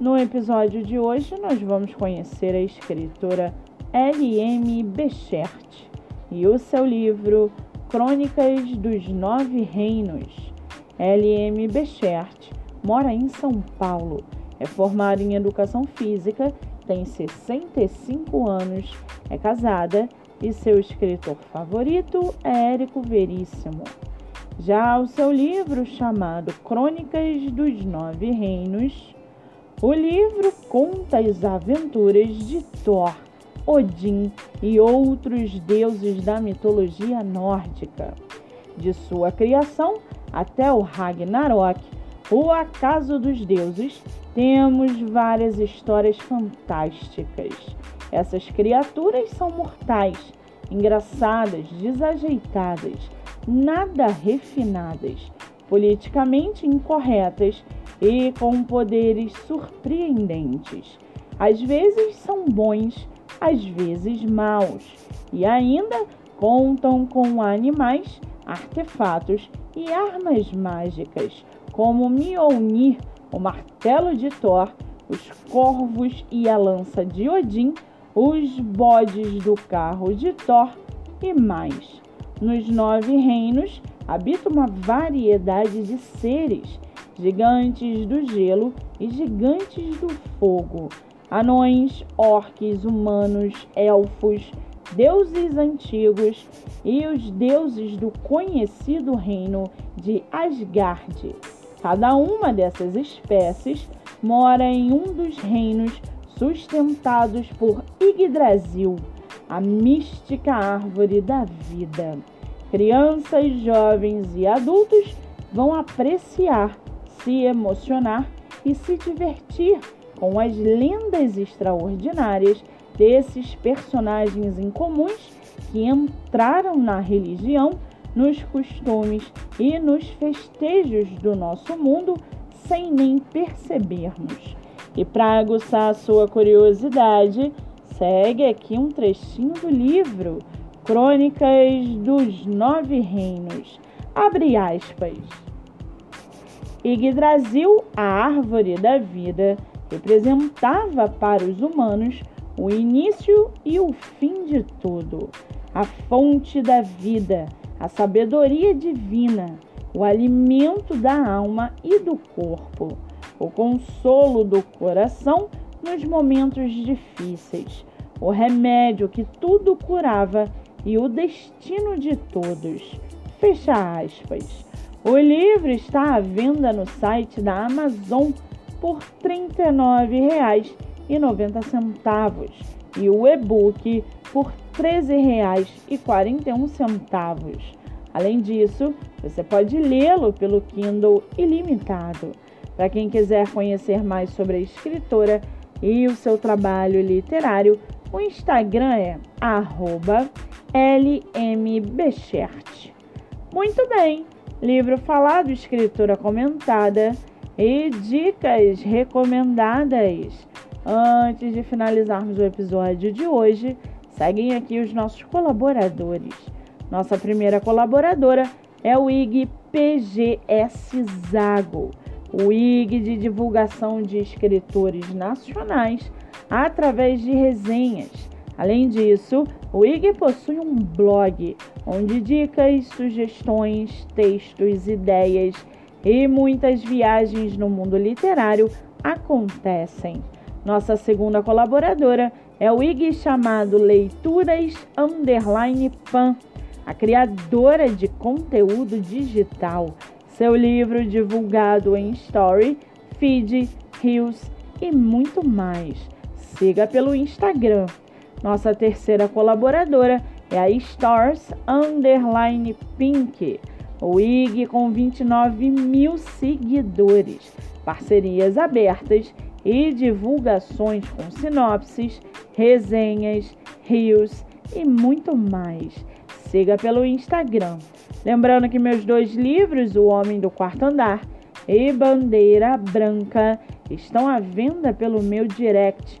No episódio de hoje, nós vamos conhecer a escritora L.M. Bechert e o seu livro Crônicas dos Nove Reinos. L.M. Bechert mora em São Paulo, é formada em Educação Física, tem 65 anos, é casada e seu escritor favorito é Érico Veríssimo. Já o seu livro chamado Crônicas dos Nove Reinos o livro conta as aventuras de Thor, Odin e outros deuses da mitologia nórdica. De sua criação até o Ragnarok, o acaso dos deuses, temos várias histórias fantásticas. Essas criaturas são mortais, engraçadas, desajeitadas, nada refinadas, politicamente incorretas e com poderes surpreendentes. Às vezes são bons, às vezes maus, e ainda contam com animais, artefatos e armas mágicas, como Mjolnir, o martelo de Thor, os corvos e a lança de Odin, os bodes do carro de Thor e mais. Nos nove reinos habita uma variedade de seres gigantes do gelo e gigantes do fogo, anões, orques, humanos, elfos, deuses antigos e os deuses do conhecido reino de Asgard. Cada uma dessas espécies mora em um dos reinos sustentados por Yggdrasil, a mística árvore da vida. Crianças, jovens e adultos vão apreciar se emocionar e se divertir com as lendas extraordinárias desses personagens incomuns que entraram na religião, nos costumes e nos festejos do nosso mundo sem nem percebermos. E para aguçar a sua curiosidade, segue aqui um trechinho do livro Crônicas dos Nove Reinos. Abre aspas. Yggdrasil, a árvore da vida, representava para os humanos o início e o fim de tudo, a fonte da vida, a sabedoria divina, o alimento da alma e do corpo, o consolo do coração nos momentos difíceis, o remédio que tudo curava e o destino de todos. Fecha aspas. O livro está à venda no site da Amazon por R$ 39,90 e o e-book por R$ 13,41. Além disso, você pode lê-lo pelo Kindle ilimitado. Para quem quiser conhecer mais sobre a escritora e o seu trabalho literário, o Instagram é lmbechert. Muito bem! livro falado, escritura comentada e dicas recomendadas. Antes de finalizarmos o episódio de hoje, seguem aqui os nossos colaboradores. Nossa primeira colaboradora é o IG PGS Zago, o IG de divulgação de escritores nacionais através de resenhas Além disso, o IG possui um blog onde dicas, sugestões, textos, ideias e muitas viagens no mundo literário acontecem. Nossa segunda colaboradora é o IG chamado Leituras Underline Pan, a criadora de conteúdo digital. Seu livro divulgado em Story, Feed, Reels e muito mais. Siga pelo Instagram nossa terceira colaboradora é a Stars Underline Pink, o IG com 29 mil seguidores, parcerias abertas e divulgações com sinopses, resenhas, rios e muito mais. Siga pelo Instagram. Lembrando que meus dois livros, O Homem do Quarto Andar e Bandeira Branca, estão à venda pelo meu direct